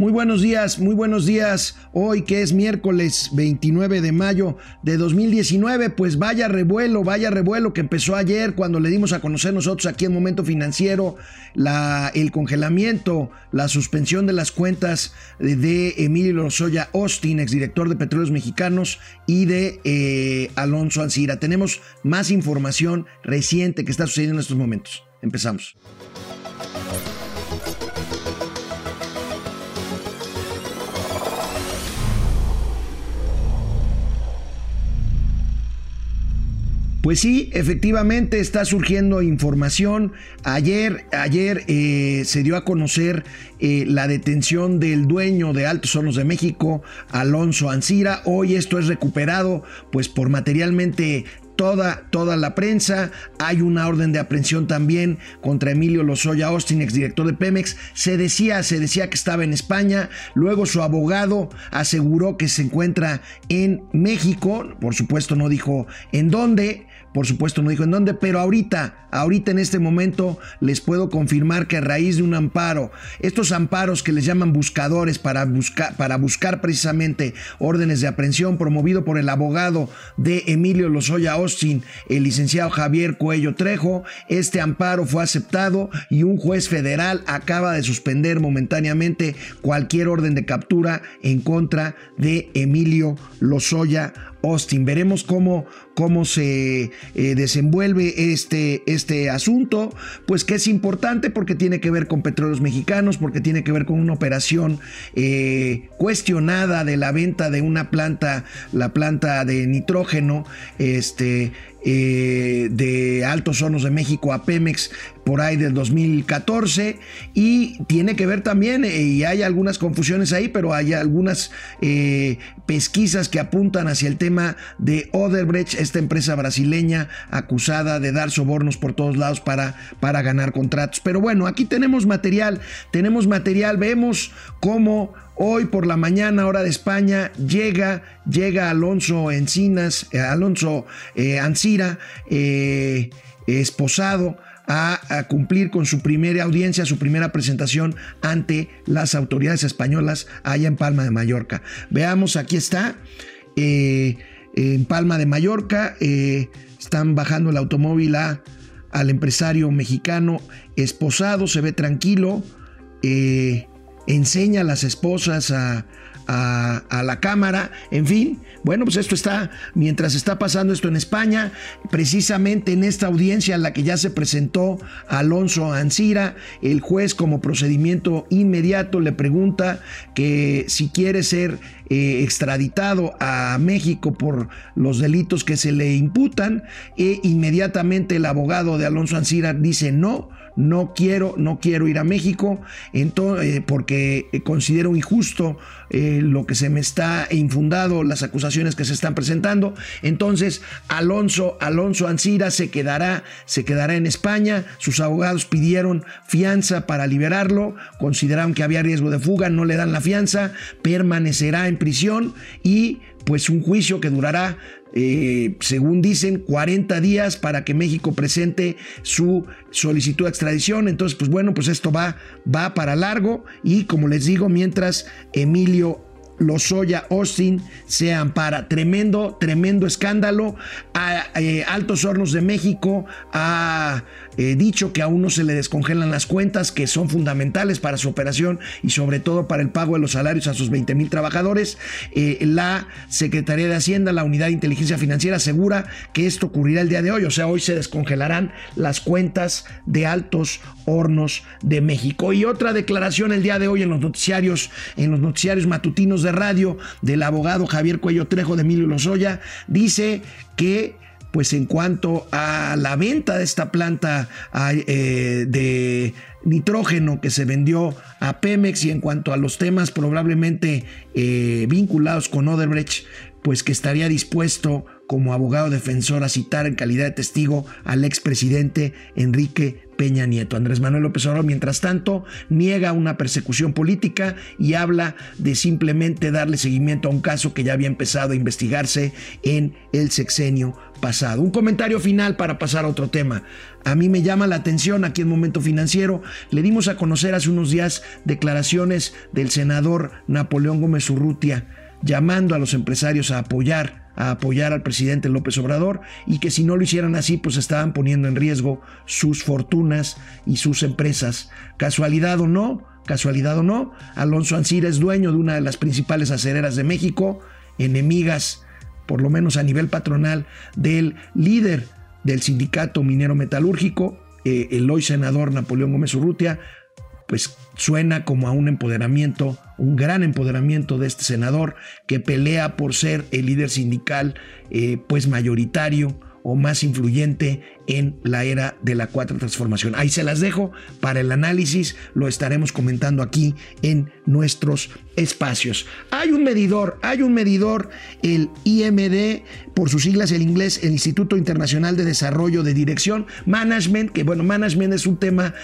Muy buenos días, muy buenos días. Hoy que es miércoles 29 de mayo de 2019, pues vaya revuelo, vaya revuelo que empezó ayer cuando le dimos a conocer nosotros aquí en Momento Financiero la, el congelamiento, la suspensión de las cuentas de Emilio Lozoya Austin, exdirector de Petróleos Mexicanos, y de eh, Alonso Ancira. Tenemos más información reciente que está sucediendo en estos momentos. Empezamos. Pues sí, efectivamente está surgiendo información. Ayer, ayer eh, se dio a conocer eh, la detención del dueño de Altos Hornos de México, Alonso Ancira. Hoy esto es recuperado, pues por materialmente Toda, toda, la prensa. Hay una orden de aprehensión también contra Emilio Lozoya Austin, exdirector de Pemex. Se decía, se decía que estaba en España. Luego su abogado aseguró que se encuentra en México. Por supuesto, no dijo en dónde. Por supuesto no dijo en dónde, pero ahorita, ahorita en este momento les puedo confirmar que a raíz de un amparo, estos amparos que les llaman buscadores para buscar, para buscar precisamente órdenes de aprehensión promovido por el abogado de Emilio Lozoya Austin, el licenciado Javier Cuello Trejo, este amparo fue aceptado y un juez federal acaba de suspender momentáneamente cualquier orden de captura en contra de Emilio Lozoya Austin. Veremos cómo, cómo se eh, desenvuelve este, este asunto, pues que es importante porque tiene que ver con petróleos mexicanos, porque tiene que ver con una operación eh, cuestionada de la venta de una planta, la planta de nitrógeno, este, eh, de Altos Hornos de México a Pemex por ahí del 2014 y tiene que ver también, eh, y hay algunas confusiones ahí, pero hay algunas eh, pesquisas que apuntan hacia el tema de Oderbrecht, esta empresa brasileña acusada de dar sobornos por todos lados para, para ganar contratos. Pero bueno, aquí tenemos material, tenemos material, vemos cómo Hoy por la mañana, hora de España, llega, llega Alonso Encinas, eh, Alonso eh, Ancira, esposado, a, cumplir con su primera audiencia, su primera presentación ante las autoridades españolas allá en Palma de Mallorca. Veamos, aquí está, en Palma de Mallorca, están bajando el automóvil al empresario mexicano esposado, se ve tranquilo enseña a las esposas a, a, la Cámara, en fin. Bueno, pues esto está, mientras está pasando esto en España, precisamente en esta audiencia en la que ya se presentó Alonso Ancira, el juez como procedimiento inmediato le pregunta que si quiere ser eh, extraditado a México por los delitos que se le imputan, e inmediatamente el abogado de Alonso Ancira dice no, no quiero, no quiero ir a México, entonces, eh, porque considero injusto eh, lo que se me está infundado, las acusaciones que se están presentando. Entonces, Alonso, Alonso Ancira se quedará, se quedará en España. Sus abogados pidieron fianza para liberarlo, consideraron que había riesgo de fuga, no le dan la fianza, permanecerá en prisión y pues un juicio que durará eh, según dicen, 40 días para que México presente su solicitud de extradición. Entonces, pues bueno, pues esto va, va para largo y como les digo, mientras Emilio Lozoya Austin se ampara. Tremendo, tremendo escándalo. A, eh, Altos Hornos de México ha eh, dicho que aún no se le descongelan las cuentas que son fundamentales para su operación y sobre todo para el pago de los salarios a sus 20 mil trabajadores. Eh, la Secretaría de Hacienda, la Unidad de Inteligencia Financiera asegura que esto ocurrirá el día de hoy. O sea, hoy se descongelarán las cuentas de Altos Hornos de México. Y otra declaración el día de hoy en los noticiarios, en los noticiarios matutinos de radio del abogado Javier Cuello Trejo de Emilio Lozoya, dice que pues en cuanto a la venta de esta planta eh, de nitrógeno que se vendió a Pemex y en cuanto a los temas probablemente eh, vinculados con Oderbrecht, pues que estaría dispuesto como abogado defensor a citar en calidad de testigo al expresidente Enrique Peña Nieto. Andrés Manuel López Obrador, mientras tanto, niega una persecución política y habla de simplemente darle seguimiento a un caso que ya había empezado a investigarse en el sexenio pasado. Un comentario final para pasar a otro tema. A mí me llama la atención aquí en Momento Financiero. Le dimos a conocer hace unos días declaraciones del senador Napoleón Gómez Urrutia llamando a los empresarios a apoyar a apoyar al presidente López Obrador y que si no lo hicieran así pues estaban poniendo en riesgo sus fortunas y sus empresas. Casualidad o no, casualidad o no, Alonso Ancira es dueño de una de las principales acereras de México, enemigas por lo menos a nivel patronal, del líder del sindicato minero metalúrgico, eh, el hoy senador Napoleón Gómez Urrutia, pues suena como a un empoderamiento, un gran empoderamiento de este senador que pelea por ser el líder sindical eh, pues mayoritario o más influyente en la era de la cuarta transformación. Ahí se las dejo para el análisis, lo estaremos comentando aquí en nuestros espacios. Hay un medidor, hay un medidor, el IMD, por sus siglas el inglés, el Instituto Internacional de Desarrollo de Dirección, Management, que bueno, Management es un tema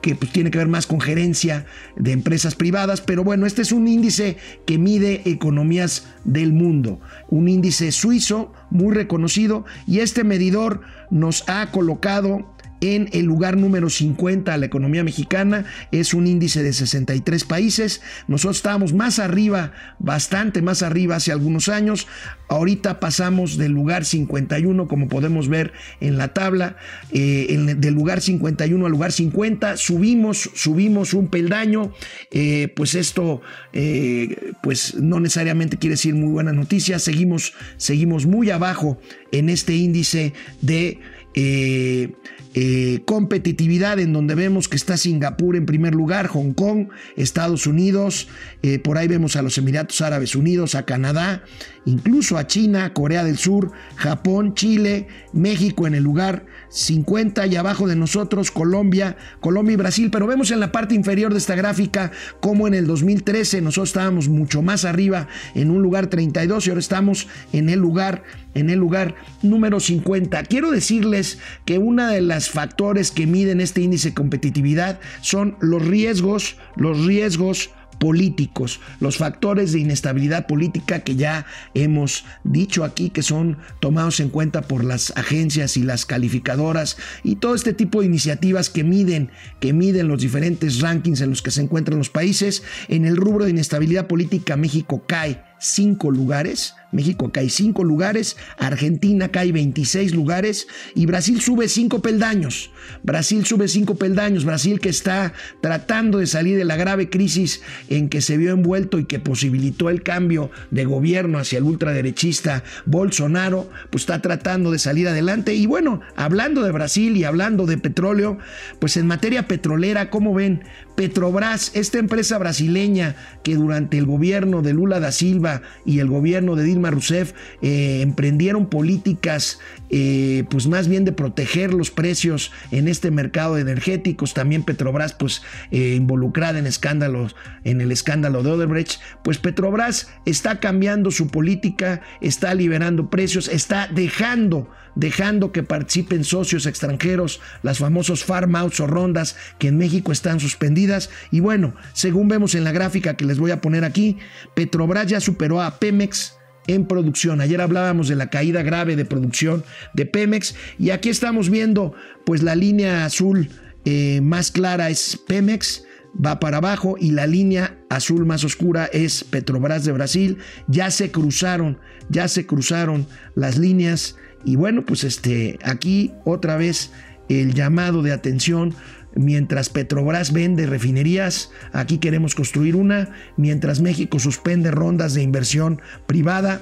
que pues, tiene que ver más con gerencia de empresas privadas, pero bueno, este es un índice que mide economías del mundo, un índice suizo muy reconocido y este medidor nos ha colocado en el lugar número 50 a la economía mexicana. Es un índice de 63 países. Nosotros estábamos más arriba, bastante más arriba hace algunos años. Ahorita pasamos del lugar 51, como podemos ver en la tabla, eh, del lugar 51 al lugar 50. Subimos, subimos un peldaño. Eh, pues esto, eh, pues no necesariamente quiere decir muy buena noticia. Seguimos, seguimos muy abajo en este índice de eh, eh, competitividad en donde vemos que está Singapur en primer lugar, Hong Kong, Estados Unidos, eh, por ahí vemos a los Emiratos Árabes Unidos, a Canadá, incluso a China, Corea del Sur, Japón, Chile, México en el lugar 50 y abajo de nosotros Colombia, Colombia y Brasil, pero vemos en la parte inferior de esta gráfica como en el 2013 nosotros estábamos mucho más arriba en un lugar 32 y ahora estamos en el lugar en el lugar número 50. Quiero decirles que uno de los factores que miden este índice de competitividad son los riesgos, los riesgos políticos, los factores de inestabilidad política que ya hemos dicho aquí que son tomados en cuenta por las agencias y las calificadoras y todo este tipo de iniciativas que miden, que miden los diferentes rankings en los que se encuentran los países. En el rubro de inestabilidad política México cae cinco lugares México cae 5 lugares, Argentina cae 26 lugares y Brasil sube 5 peldaños. Brasil sube 5 peldaños. Brasil que está tratando de salir de la grave crisis en que se vio envuelto y que posibilitó el cambio de gobierno hacia el ultraderechista Bolsonaro, pues está tratando de salir adelante. Y bueno, hablando de Brasil y hablando de petróleo, pues en materia petrolera, ¿cómo ven? Petrobras, esta empresa brasileña que durante el gobierno de Lula da Silva y el gobierno de Dilma Rousseff eh, emprendieron políticas eh, pues más bien de proteger los precios en este mercado de energéticos, también Petrobras pues eh, involucrada en escándalos, en el escándalo de Odebrecht, pues Petrobras está cambiando su política, está liberando precios, está dejando dejando que participen socios extranjeros, las famosos farm outs o rondas que en México están suspendidas. Y bueno, según vemos en la gráfica que les voy a poner aquí, Petrobras ya superó a Pemex en producción. Ayer hablábamos de la caída grave de producción de Pemex y aquí estamos viendo pues la línea azul eh, más clara es Pemex va para abajo y la línea azul más oscura es Petrobras de Brasil. Ya se cruzaron, ya se cruzaron las líneas y bueno, pues este, aquí otra vez el llamado de atención. Mientras Petrobras vende refinerías, aquí queremos construir una. Mientras México suspende rondas de inversión privada,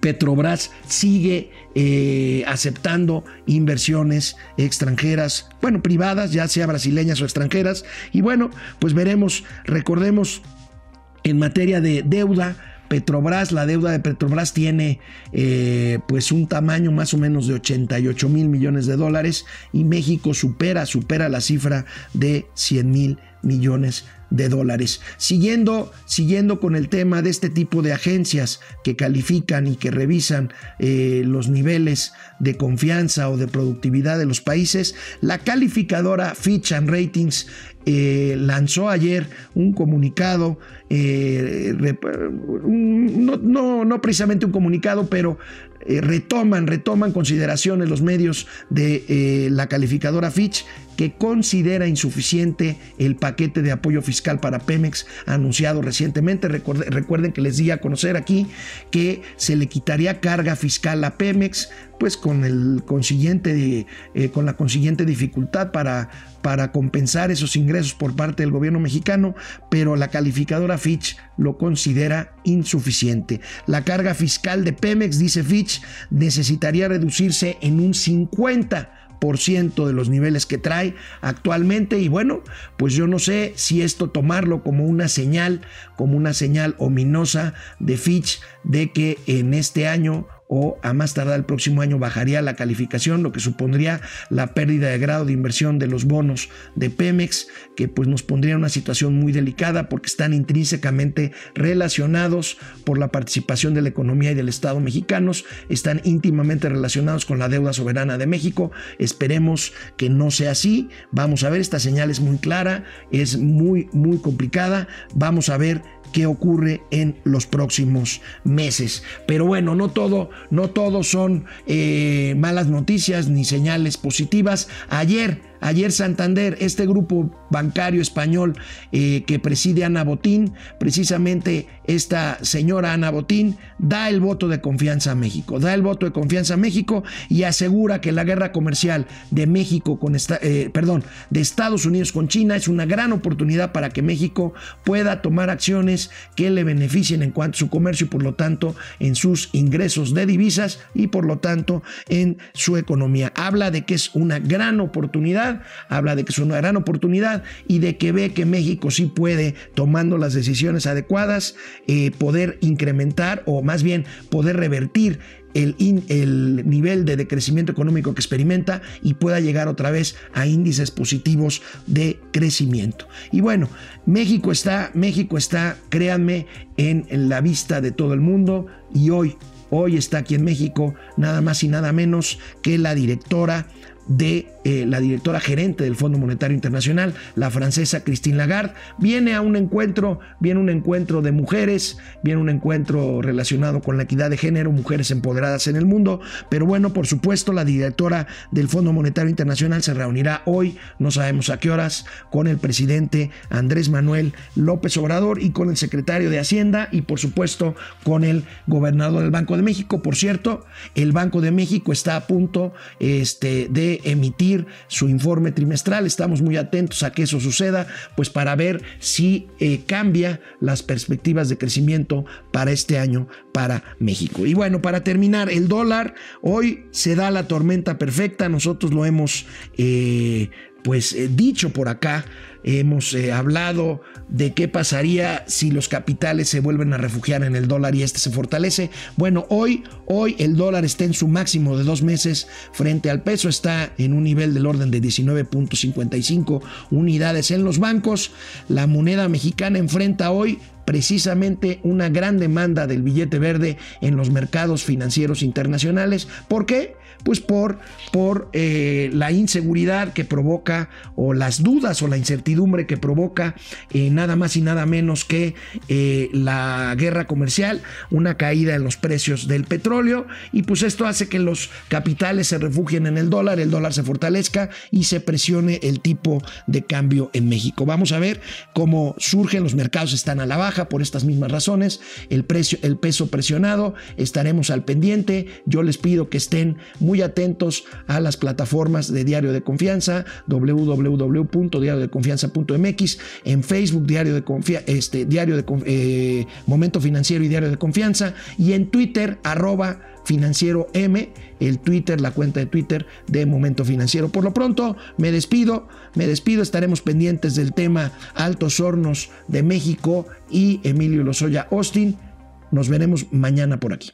Petrobras sigue eh, aceptando inversiones extranjeras, bueno, privadas, ya sea brasileñas o extranjeras. Y bueno, pues veremos, recordemos en materia de deuda, Petrobras, la deuda de Petrobras tiene eh, pues un tamaño más o menos de 88 mil millones de dólares y México supera, supera la cifra de 100 mil millones de dólares. Siguiendo, siguiendo con el tema de este tipo de agencias que califican y que revisan eh, los niveles de confianza o de productividad de los países, la calificadora Fitch and Ratings eh, lanzó ayer un comunicado, eh, no, precisamente un comunicado, pero eh, retoman, retoman consideraciones los medios de la calificadora Fitch que considera insuficiente el paquete de apoyo fiscal para Pemex anunciado recientemente. Recuerden, que les di a conocer aquí que se le quitaría carga fiscal a Pemex, pues con el consiguiente, con la consiguiente dificultad para para compensar esos ingresos por parte del gobierno mexicano, pero la calificadora Fitch lo considera insuficiente. La carga fiscal de Pemex, dice Fitch, necesitaría reducirse en un 50 de los niveles que trae actualmente y bueno, pues yo no sé si esto tomarlo como una señal, como una señal ominosa de Fitch de que en este año o a más tardar el próximo año bajaría la calificación, lo que supondría la pérdida de grado de inversión de los bonos de Pemex, que pues nos pondría en una situación muy delicada porque están intrínsecamente relacionados por la participación de la economía y del Estado mexicanos, están íntimamente relacionados con la deuda soberana de México. Esperemos que no sea así. Vamos a ver, esta señal es muy clara, es muy, muy complicada. Vamos a ver qué ocurre en los próximos meses. Pero bueno, no todo, no todo son eh, malas noticias ni señales positivas. Ayer Ayer Santander, este grupo bancario español eh, que preside Ana Botín, precisamente esta señora Ana Botín, da el voto de confianza a México, da el voto de confianza a México y asegura que la guerra comercial de México con esta, eh, perdón, de Estados Unidos con China es una gran oportunidad para que México pueda tomar acciones que le beneficien en cuanto a su comercio y por lo tanto en sus ingresos de divisas y por lo tanto en su economía. Habla de que es una gran oportunidad habla de que es una gran oportunidad y de que ve que México sí puede, tomando las decisiones adecuadas, eh, poder incrementar o más bien poder revertir el, el, nivel de decrecimiento económico que experimenta y pueda llegar otra vez a índices positivos de crecimiento. Y bueno, México está, México está, créanme, en, en la vista de todo el mundo y hoy, hoy está aquí en México nada más y nada menos que la directora de eh, la directora gerente del Fondo Monetario Internacional, la francesa Christine Lagarde. Viene a un encuentro, viene un encuentro de mujeres, viene un encuentro relacionado con la equidad de género, mujeres empoderadas en el mundo. Pero bueno, por supuesto, la directora del Fondo Monetario Internacional se reunirá hoy, no sabemos a qué horas, con el presidente Andrés Manuel López Obrador y con el secretario de Hacienda y por supuesto con el gobernador del Banco de México. Por cierto, el Banco de México está a punto este, de emitir su informe trimestral. Estamos muy atentos a que eso suceda, pues para ver si eh, cambia las perspectivas de crecimiento para este año para México. Y bueno, para terminar, el dólar hoy se da la tormenta perfecta. Nosotros lo hemos eh, pues eh, dicho por acá, hemos eh, hablado de qué pasaría si los capitales se vuelven a refugiar en el dólar y este se fortalece. Bueno, hoy, hoy el dólar está en su máximo de dos meses frente al peso, está en un nivel del orden de 19.55 unidades en los bancos. La moneda mexicana enfrenta hoy precisamente una gran demanda del billete verde en los mercados financieros internacionales. ¿Por qué? Pues por, por eh, la inseguridad que provoca o las dudas o la incertidumbre que provoca eh, nada más y nada menos que eh, la guerra comercial, una caída en los precios del petróleo y pues esto hace que los capitales se refugien en el dólar, el dólar se fortalezca y se presione el tipo de cambio en México. Vamos a ver cómo surgen, los mercados están a la baja por estas mismas razones, el, precio, el peso presionado, estaremos al pendiente, yo les pido que estén muy atentos a las plataformas de Diario de Confianza, www.diariodeconfianza.mx, en Facebook Diario de Confianza, este, Diario de eh, Momento Financiero y Diario de Confianza, y en Twitter, arroba Financiero M, el Twitter, la cuenta de Twitter de Momento Financiero. Por lo pronto, me despido, me despido, estaremos pendientes del tema Altos Hornos de México y Emilio Lozoya Austin. Nos veremos mañana por aquí.